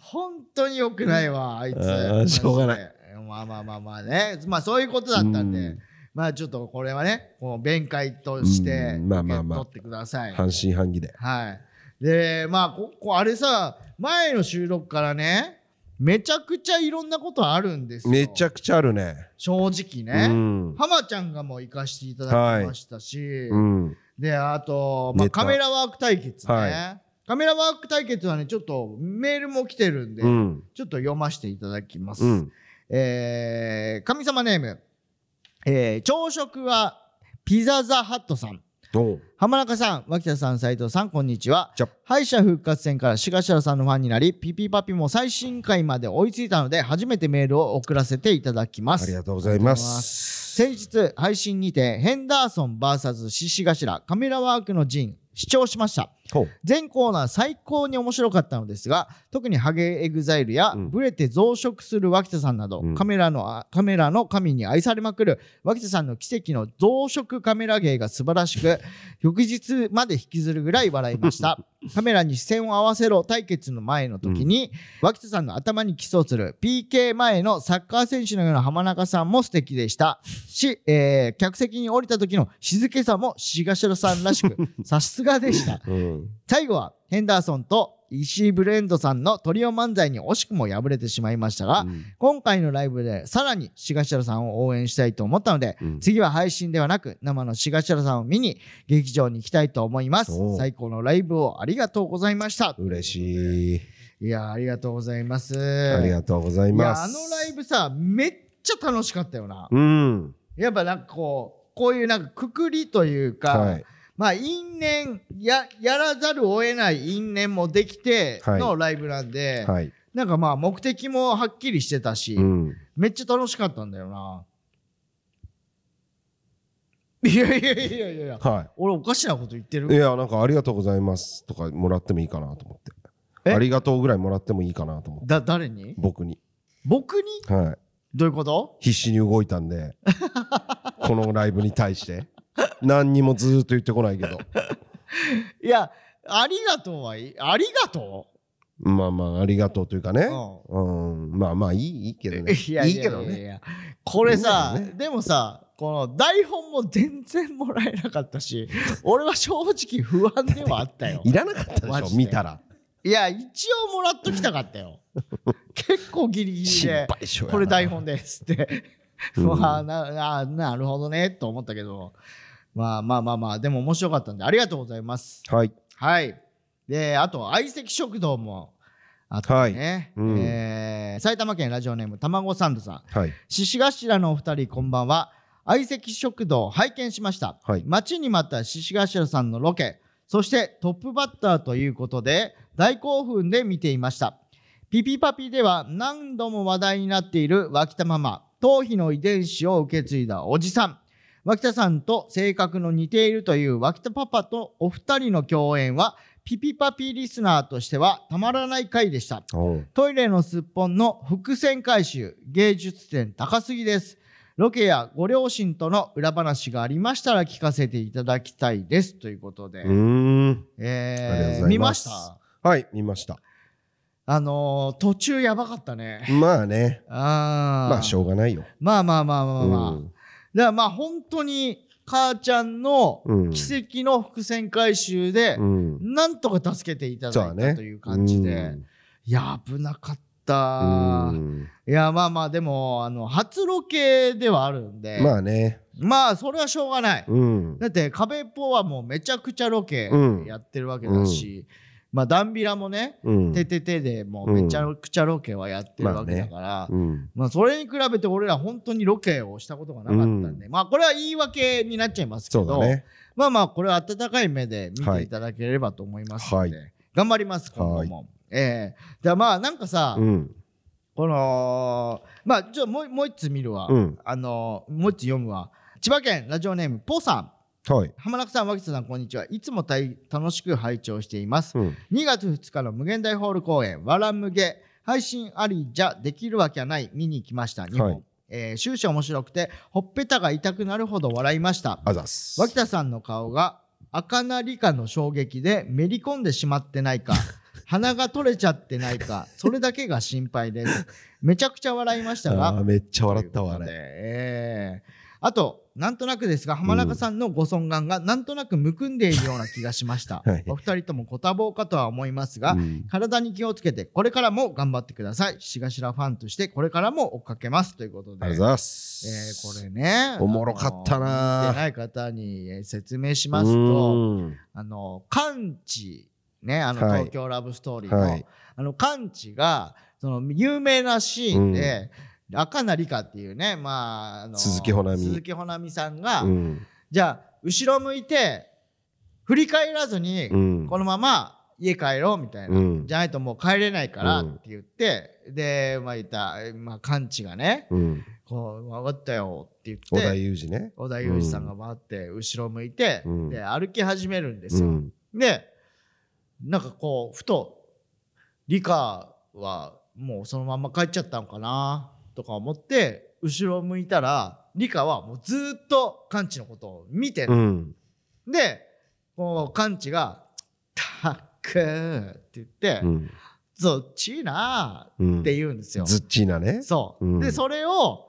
本当によくないわあいつ。しょうがない。まあまあまあまあね。まあそういうことだったんで、うん。まあちょっとこれはねこの弁解としてうんまあまあまあ。取ってください、半信半疑で。はい。でまあここあれさ前の収録からねめちゃくちゃいろんなことあるんですよ。めちゃくちゃあるね。正直ね、うん。浜ちゃんがもう行かしていただきましたし、うん。であと、まあ、カメラワーク対決ね、はカメラワーク対決はねちょっとメールも来てるんで、うん。ちょっと読ませていただきます、うん。えー神様ネーム、えー朝食はピザザハットさん浜中さん脇田さん斉藤さんこんにちは。敗者復活戦からシシガシラさんのファンになりピピパピも最新回まで追いついたので初めてメールを送らせていただきます。ありがとうございます。先日配信にてヘンダーソン VS シシガシラカメラワークの陣視聴しました全コーナー最高に面白かったのですが特にハゲエグザイルやうん。ブレて増殖する脇田さんなど、うん。カメラのあカメラの神に愛されまくる脇田さんの奇跡の増殖カメラ芸が素晴らしく翌日まで引きずるぐらい笑いましたカメラに視線を合わせろ対決の前の時に、脇田さんの頭に基礎する。PK 前のサッカー選手のような浜中さんも素敵でした。し、えー客席に降りた時の静けさも志頭さんらしく さすがでした。うん。最後はヘンダーソンと石井ブレンドさんのトリオ漫才に惜しくも敗れてしまいましたが、うん。今回のライブでさらに志頭さんを応援したいと思ったので、うん。次は配信ではなく生の志頭さんを見に劇場に行きたいと思います。最高のライブをありがとうございました。嬉しい。いやありがとうございます。ありがとうございいます。やあのライブさめっちゃ楽しかったよな、うん。やっぱなんかこうこういうなんかくくりというか、はいまあ因縁ややらざるを得ない因縁もできてのライブなんで、はい。なんかまあ目的もはっきりしてたし、うん。めっちゃ楽しかったんだよな。いやいやいやいやいや、は俺おかしなこと言ってい。いるや、なんかありがとうございますとかもらってもいいかなと思って。え？ありがとうぐらいもらってもいいかなと思って。だ、誰に？僕に。僕に？はい。どういうこと？必死に動いたんで、このライブに対して。何にもずーっと言ってこないけど。いや、ありがとうはいい。ありがとまあまあ、ありがとうというかね。ううん。まあまあ、いいいいけどね。いやいやいけどね。いやこれさ、いいんだよねでもさ、この台本も全然もらえなかったし、俺は正直不安ではあったよ。いらなかったでしょ、で見たら。いや、一応もらっときたかったよ。結構ギリギリ心で、配性やなこれ台本ですって。うんまあなな、なるほどね、と思ったけど、まあまあまあまあ、でも面白かったんで、ありがとうございます。はい。はい。で、あと、相席食堂もあってね。はいうんえー埼玉県ラジオネーム、たまごサンドさん。はい。獅子頭のお二人、こんばんは。相席食堂拝見しました。はい待ちに待った獅子頭さんのロケ、そしてトップバッターということで、大興奮で見ていました。ピピパピでは何度も話題になっている脇田ママ、頭皮の遺伝子を受け継いだおじさん。脇田さんと性格の似ているという脇田パパとお二人の共演は、ピピパピリスナーとしてはたまらない回でした。トイレのすっぽんの伏線回収、芸術点高すぎです。ロケやご両親との裏話がありましたら聞かせていただきたいです。ということで。うえー、見ました？はい、見ました。あのー途中やばかったね。まあね。あーまあ、しょうがないよ。まあまあまあまあまあ。うんだからまあ本当に母ちゃんのうん奇跡の伏線回収でう、ん。なんとか助けていただ。いたという感じで。いや、危なかった。うんいやまあまあでもあの初ロケではあるんでまあね。まあそれはしょうがない、うん。だって壁っぽはもうめちゃくちゃロケうんやってるわけだし、まあダンビラもねうん。てててでもうめちゃくちゃロケはやってるわけだから、うん。まあそれに比べて俺ら本当にロケをしたことがなかったんで、まあこれは言い訳になっちゃいますけど。まあまあこれは温かい目で見ていただければと思いますので、はい頑張ります今後も。ええでまあなんかさ、うん。このまあちょもうもう一つ見るわ、うんあのもう一つ読むわ千葉県ラジオネームポさんはい。浜中さん脇田さんこんにちはいつも大楽しく拝聴しています、うん。2月2日の無限大ホール公演わらむげ配信ありじゃできるわけはない見に行きました2本、はいえー終始面白くてほっぺたが痛くなるほど笑いましたあざっす。脇田さんの顔が赤なりかの衝撃でめり込んでしまってないか 鼻が取れちゃってないかそれだけが心配ですめちゃくちゃ笑いましたがめっちゃ笑ったわ、あれ。ええあとなんとなくですが浜中さんのご尊顔がなんとなくむくんでいるような気がしました、はい。お二人ともご多忙かとは思いますが、うん。体に気をつけてこれからも頑張ってください。しがしらファンとしてこれからも追っかけます。ということで。ありがとうございます。えーこれねおもろかったな。見てない方にえー説明しますとうん。あの完治ねあのはい。東京ラブストーリーの、はい。あの完治がその有名なシーンで、赤なりかっていうねまああの鈴木保奈美鈴木保奈美さんが、うん。じゃあ後ろ向いて振り返らずに、うん。このまま家帰ろうみたいな、うんじゃないともう帰れないからうんって言って、でまあ言ったまあ完治がねうん。こう分かったよって言小田って裕二ね。小田裕二さんが回って後ろ向いて、うんで歩き始めるんですよ。うん。でなんかこうふと理科はもうそのまま帰っちゃったのかなとか思って後ろ向いたら理科はもうずーっとカンチのことを見てる、うん。でこうカンチが「たっく」って言ってうん。「そっちな」うんって言うんですよ。ズッチーナね。そう、うんでそれを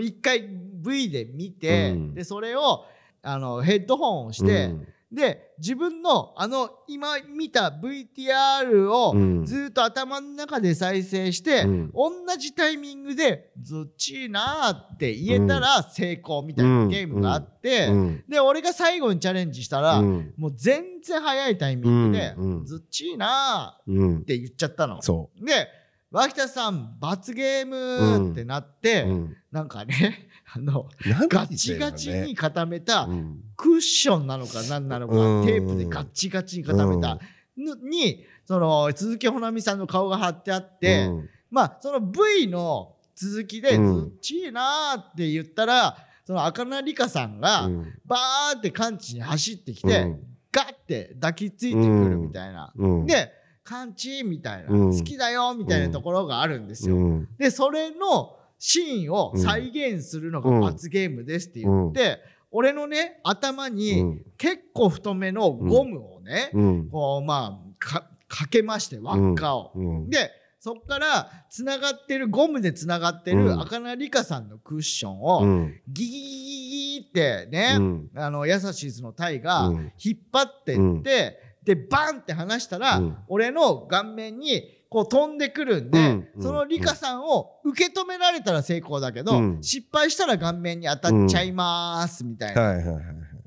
一回 V で見て、うんでそれをあのヘッドホンをして、うんで自分のあの今見た VTR をうん。ずっと頭の中で再生して、うん。同じタイミングで「ずっちーな」って言えたら成功みたいなゲームがあって、うん。で俺が最後にチャレンジしたら、うん。もう全然早いタイミングでうん。うん「ずっちーな」うんって言っちゃったの。そで脇田さん罰ゲームってなって、うん。なんかね あのなんてガチガチに固めたうん。クッションなのか何なのかうん。テープでガッチガチに固めたのにその鈴木保奈美さんの顔が貼ってあって、うん。まあその V の続きで「うん。ずっちいな」って言ったらその赤名理香さんがうん。バーってカンチに走ってきて、うん。ガッて抱きついてくるみたいな。うん。で「カンチ」みたいな、うん。好きだよ」みたいなところがあるんですよ。うん。でそれのシーンを再現するのが罰ゲームですって言って、俺のね頭うにん。結構太めのゴムをね、うん。こうまあかかけまして輪っかを。うん。でそっからつながってるゴムでつながってるうん。赤名理香さんのクッションうをん。ギギギギギってね、うん。あのヤサシズのタイがうん。引っ張ってって、でバンって離したら、うん。俺の顔面にこう飛んでくるんで、うんその理香さんを受け止められたら成功だけど、うん。失敗したら顔面に当たっちゃいますみたいな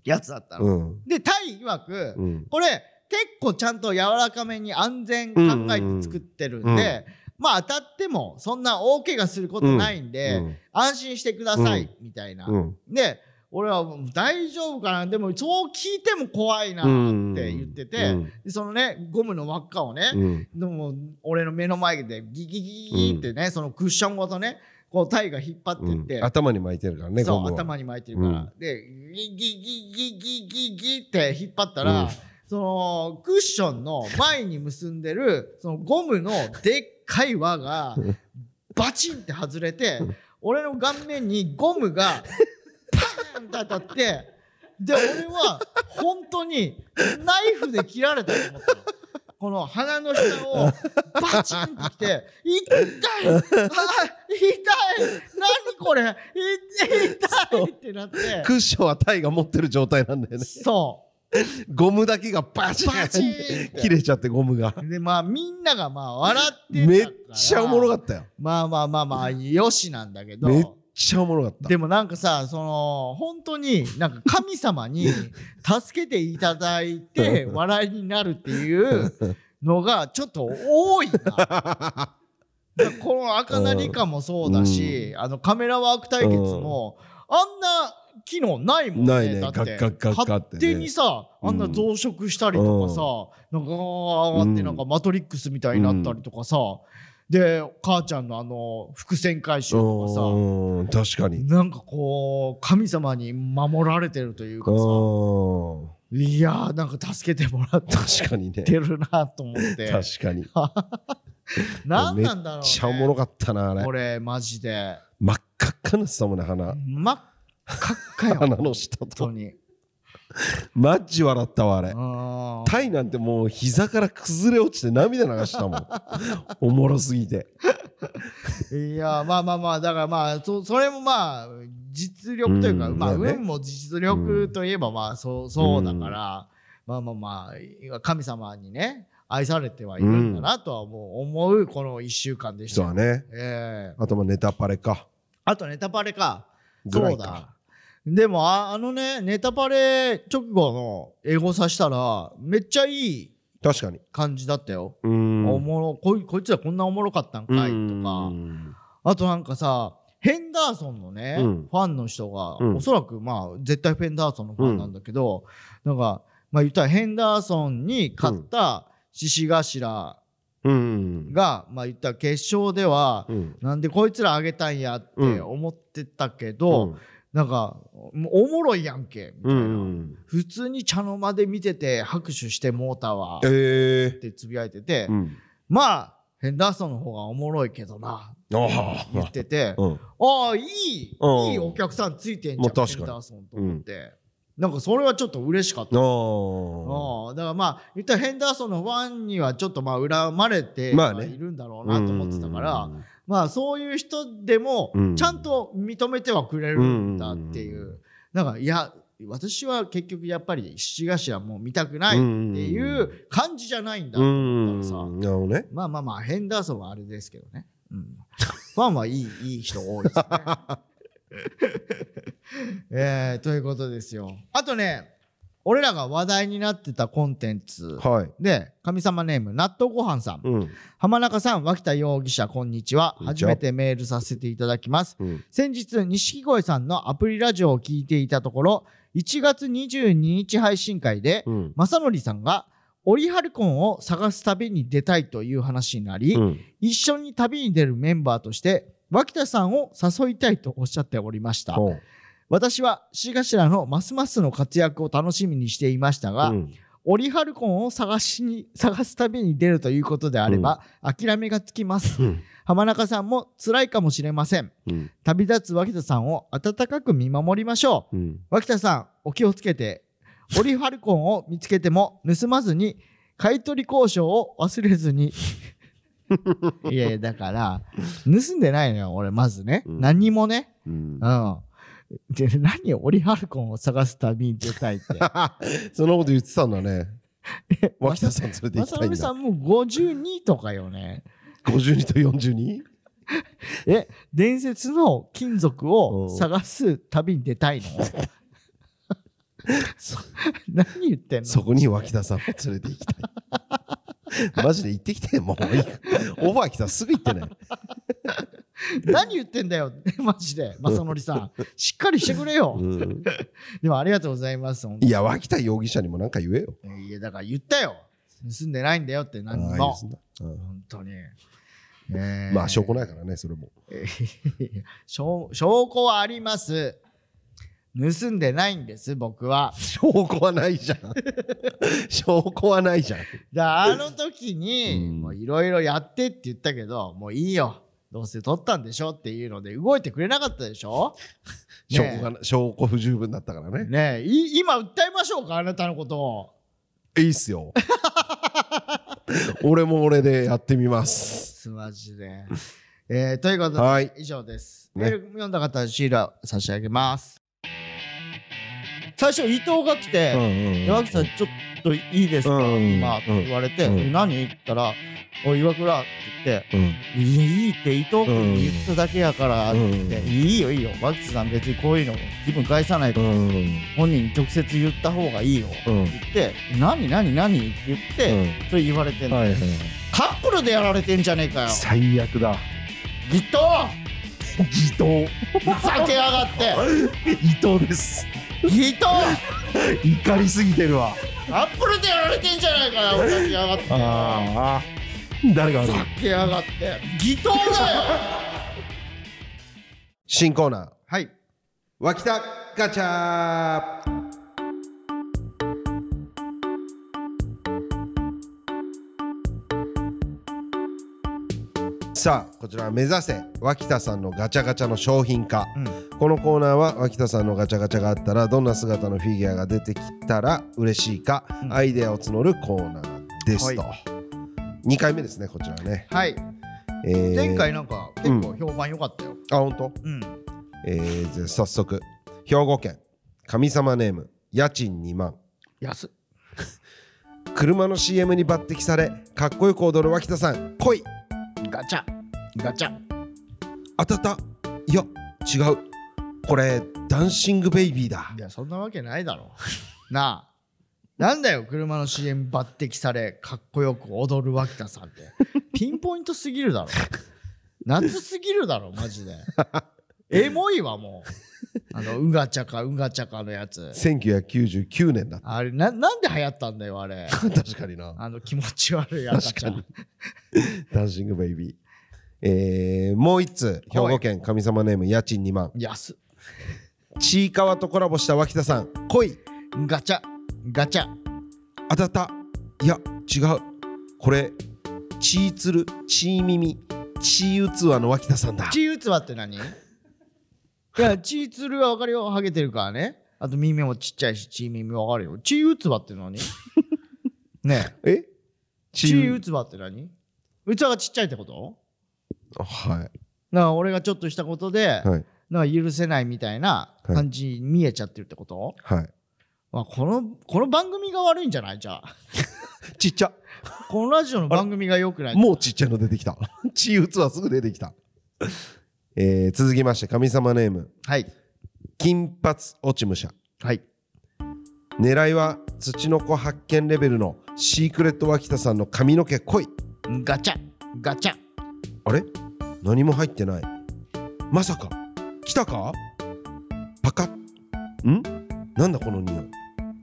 やつだったの。うん。でタイ曰く、うん。これ結構ちゃんと柔らかめに安全考えて作ってるんで、うんうん。まあ当たってもそんな大怪我することないんで、うん。安心してください、みたいな。うん。で俺は大丈夫かな。でもそう聞いても怖いなって言ってて、うん。でそのねゴムの輪っかをね、うん。でも俺の目の前でギギギギギってね、そのクッションごとねこうタイが引っ張ってって、うん。頭に巻いてるからねそう頭に巻いてるから、うん。でギギギギギギギって引っ張ったら、うん。そのクッションの前に結んでるそのゴムのでっかい輪が バチンって外れて俺の顔面にゴムがパーンって当たって。で俺は本当にナイフで切られたと思ったの。この鼻の下をバチンってきて「痛いあ痛い何これい痛い!」ってなって。クッションはタイが持ってる状態なんだよね。そう。ゴムだけがバチン切れちゃってゴムが。でまあみんながまあ笑ってめっちゃおもろかったよ。まあまあまあまあよしなんだけど。めっちゃおもろかった。でもなんかさその本当になんか神様に 助けていただいて笑いになるっていうのがちょっと多いな。この赤名理香もそうだし、あのカメラワーク対決も、あんな機能ないもんね。ね。だって勝手にさ、あんな増殖したりとかさ、なんかガーってなんかマトリックスみたいになったりとかさ、で母ちゃんのあの伏線回収とかさ、うん確かに。なんかこう神様に守られてるというかさ。うん。いやーなんか助けてもらって確かにね。るなと思って。確かに。何なんだろう、ね、めっちゃおもろかったなあれ。これマジで。真っ赤っかなってたもんね鼻。真っ赤っかよ。鼻の下と。にマッジ笑ったわあれ。うんタイなんてもう膝から崩れ落ちて涙流したもん。おもろすぎて。いやまあまあまあだからまあそそれもまあ実力というか、まあうんまあね。運も実力といえばまあそうそうだから、まあまあまあ神様にね愛されてはいるんだなとはもう思うこの1週間でしたよ。そうだね。ええ。あとまあネタパレか。あとネタバレか。そうだでもああのねネタバレ直後の英語さしたらめっちゃいい確かに感じだったよ、おもろこいこいつらこんなおもろかったんかいとか。うん。あとなんかさヘンダーソンのね、うん。ファンの人が、うん。おそらくまあ絶対フェンダーソンのファンなんだけど、なんかまあ言ったらヘンダーソンに勝った獅子頭うん。が、まあ言ったら決勝では、うん。なんでこいつらあげたんやって思ってたけど、うんなんかもうおもろいやんけみたいな、うん普通に茶の間で見てて拍手してモーターはっえ。えてつぶやいてて、うん。まあヘンダーソンの方がおもろいけどな言ってて、うん。ああいい、うん。いいお客さんついてんじゃんヘンダーソンと思って、なんかそれはちょっと嬉しかった。だからまあ言ったらヘンダー。ソンのファンにはちょっとまあ恨まれているんだろうなと思ってたから、うんまあそういう人でもうん。ちゃんと認めてはくれるんだっていう、なんかいや私は結局やっぱり七頭もう見たくないっていう感じじゃないんだとうん思ったらさ、なるほどね。まあまあまあヘンダーソンはあれですけどね、うん、ファンはいいいい人多いですね。えーということですよ。あとね俺らが話題になってたコンテンツはい。で神様ネーム納豆ごはんさんうん。浜中さん脇田容疑者こんにちはこんにちは初めてメールさせていただきますうん。先日錦鯉さんのアプリラジオを聞いていたところ1月22日配信会でうん。正則さんがオリハルコンを探す旅に出たいという話になり、うん。一緒に旅に出るメンバーとして脇田さんを誘いたいとおっしゃっておりました私は志頭のますますの活躍を楽しみにしていましたが、うん。オリハルコンを探しに探す旅に出るということであれば、諦めがつきます。うん。浜中さんも辛いかもしれません。うん。旅立つ脇田さんを温かく見守りましょう。うん。脇田さんお気をつけて。オリハルコンを見つけても盗まずに買い取り交渉を忘れずに。いやいやだから盗んでないのよ俺まずね、うん。何にもね。うん。うんで何オリハルコンを探す旅に出たいって そんなこと言ってたんだね。脇田さん連れて行き正たいんだ。則さんもう52とかよね52と 42? え伝説の金属をうん探す旅に出たいの？そ 何言ってんの？そこに脇田さんを連れて行きたい。マジで行ってきて、もう。オファー来たらすぐ行ってね。何言ってんだよ。マジで。正則さん。しっかりしてくれよ、うん。でもありがとうございます。いや、脇田容疑者にもなんか言えよ。にいやだから言ったよ。盗んでないんだよって何ああもん。本当に、えー。まあ、証拠ないからね、それも。証拠はあります盗んでないんです僕は。証拠はないじゃん。証拠はないじゃん。だあの時にいろいろやってって言ったけどもういいよ。どうせ取ったんでしょっていうので動いてくれなかったでしょ？ね証拠が、証拠不十分だったからね。ねえい今訴えましょうかあなたのことを。いいっすよ。俺も俺でやってみます。すマジで、えーということで、はい。以上です、ね。メール読んだ方はシールを差し上げます最初伊藤が来て「岩木さんちょっといいですか、うん今」って言われて「うんえ何?」って言ったら「おい岩倉」って言ってうん。「いやいいって伊藤君に言っただけやから」って言って「うんいいよいいよ岩木さん別にこういうの気分返さないか。本人に直接言った方がいいよ」ってうん。言って「何何何?」って言って、それ言われてんの。カップルでやられてんじゃねえかよ最悪だ。伊藤伊藤。ふざけやがって 伊藤です。伊藤怒りすぎてるわ。アップルでやられてんじゃないかよふざけやがって。ああ。誰が悪いふざけやがって。義藤だよ。新コーナー。はい。脇田ガチャさあこちらは目指せ脇田さんのガチャガチャの商品化。うん。このコーナーは脇田さんのガチャガチャがあったらどんな姿のフィギュアが出てきたら嬉しいか、うん。アイデアを募るコーナーですと、は2回目ですねこちらね、はい。えー前回なんか結構評判良かったよ。あ本当？うん。えー、じゃあ早速。兵庫県。神様ネーム。家賃2万。安っ。車の CM に抜擢されかっこよく踊る脇田さん。来いガチャ。ガチャ。当たった。いや違う。これダンシングベイビーだ。いやそんなわけないだろ。なあ。なんだよ車の CM 抜擢されかっこよく踊る脇田さんって。ピンポイントすぎるだろ。夏すぎるだろマジでエモいわもう。あのうがちゃかうがちゃかのやつ。1999年だっあれななんで流行ったんだよあれ。た 確かにな。あの気持ち悪い赤ちゃん確ダンシングベイビー。えー、もう一通兵庫県神様ネーム家賃2万。安っ。ちいかわとコラボした脇田さん。来い。ガチャ。ガチャ。当たった。いや違う。これチーツルチー耳。チー器の脇田さんだ。チー器って何？いやチーツルは分かるよ。ハゲてるからね。あと耳もちっちゃいしチー耳分かるよ。チー器って何？ねえ。え？チー器って何？器がちっちゃいってこと？はい。だから俺がちょっとしたことで、はい。なんか許せないみたいな感じに見えちゃってるってこと、はい。まあ、このこの番組が悪いんじゃない？じゃあ。ちっちゃ。このラジオの番組が良くない。もうちっちゃいの出てきた。チー器すぐ出てきたえー、続きまして神様ネーム。はい。金髪落ち武者。はい。狙いは土の子発見レベルのシークレット脇田さんの髪の毛濃い。ガチャ。ガチャ。あれ？何も入ってない。まさか。来たか？パカッ。ん？なんだこの匂い。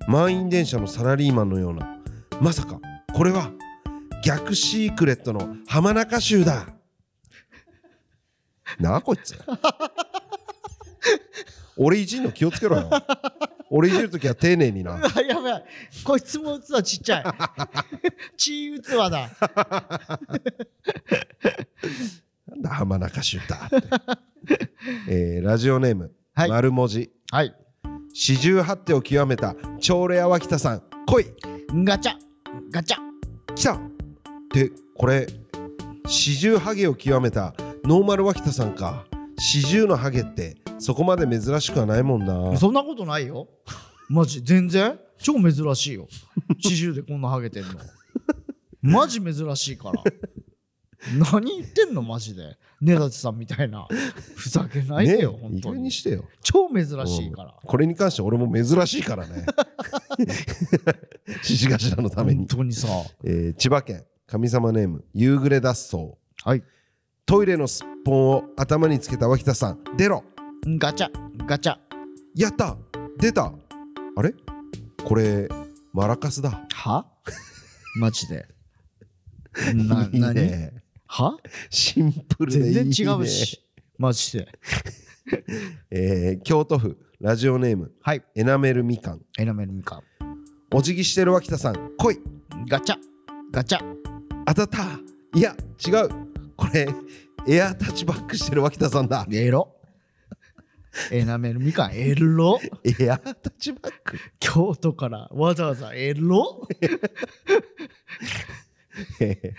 満員電車のサラリーマンのような。まさか。これは逆シークレットの浜中衆だなあこいつ。俺いじんの気をつけろよ。俺いじるときは丁寧にな。うわやばい。こいつも器ちっちゃい。血器だなんだ浜中衆だって、えーラジオネーム、はい。丸文字。はい。四十八手を極めた超レア脇田さん。来い。ガチャ。ガチャ。来た。でこれ四十ハゲを極めたノーマル脇田さんか。四十のハゲってそこまで珍しくはないもんな。そんなことないよ。マジ。全然？超珍しいよ。四十でこんなハゲてんの。マジ珍しいから。何言ってんの？マジで。根立さんみたいな。ふざけないでよ、ね本当に。してよ。超珍しいから。これに関して俺も珍しいからね。獅子頭のために。本、当にさ。えー千葉県。神様ネーム夕暮れ脱走。はいトイレのすっぽんを頭につけた脇田さん。出ろ。ガチャ。ガチャ。やった。出た。あれ？これマラカスだ。は？マジで。ないい何？ねは？シンプルでいい、ね、全然違うし。マジで。えー京都府ラジオネームはい。エナメルみかん。エナメルみかん。お辞儀してる脇田さん。来い。ガチャ。ガチャ。当たった。いや違うこれエアタッチバックしてる脇田さんだ。エロ。エナメルみかんエロ。エアタッチバック。京都からわざわざエロ。え ー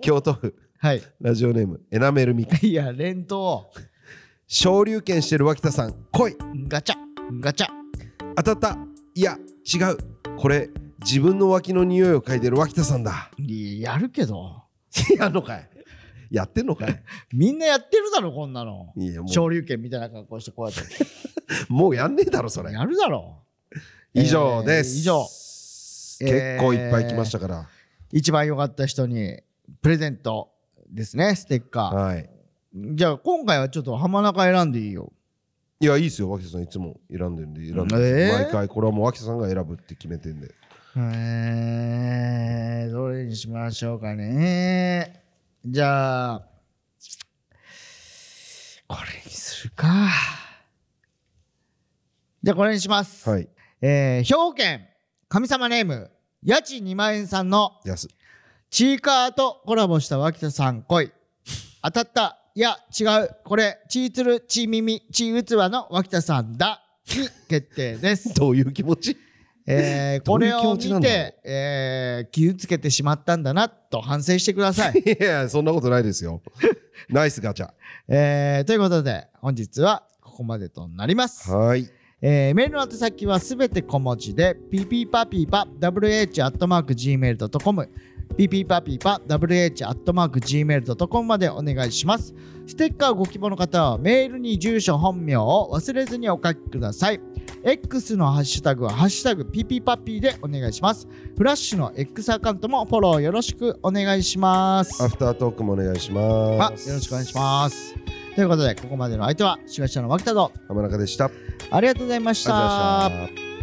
京都府。はい。ラジオネームエナメルみかん。いや連投。昇竜拳してる脇田さん来い。ガチャ。ガチャ。当たった。いや違う。これ自分の脇の匂いを嗅いでる脇田さんだ。やるけど。やんのかいやってんのかい？みんなやってるだろこんなの。いやも昇竜拳みたいな格好してこうやって。う もうやんねえだろそれ。やるだろ。以上です、えー以上。結構いっぱい来ましたから、一番良かった人にプレゼントですねステッカー。はい。じゃあ今回はちょっと浜中選んでいいよ。いやいいですよ脇田さんいつも選んでるんで選んでえー？毎回これはもう脇田さんが選ぶって決めてんで。えー、どれにしましょうかねじゃあこれにするか。じゃあこれにします、はい。えー、兵庫県神様ネーム家賃2万円さんのチーカーとコラボした脇田さん来い。当たった。いや違う。これチーツルチー耳チー器の脇田さんだ。に決定です。どういう気持ち？えー、これを見て、えー、傷つけてしまったんだなと反省してください。いやそんなことないですよ。ナイスガチャ。えー、ということで本日はここまでとなります。はい。えー、メールの宛先はすべて小文字で pppapipa.wh.gmail.com pppapipa.wh.gmail.com までお願いします。ステッカーご希望の方はメールに住所本名を忘れずにお書きください。X のハッシュタグはハッシュタグピピパピでお願いします。フラッシュの X アカウントもフォローよろしくお願いします。アフタートークもお願いしあますよろしくお願いします。ということで、ここまでの相手は、しがしの脇田と、浜中でしたありがとうございまし。た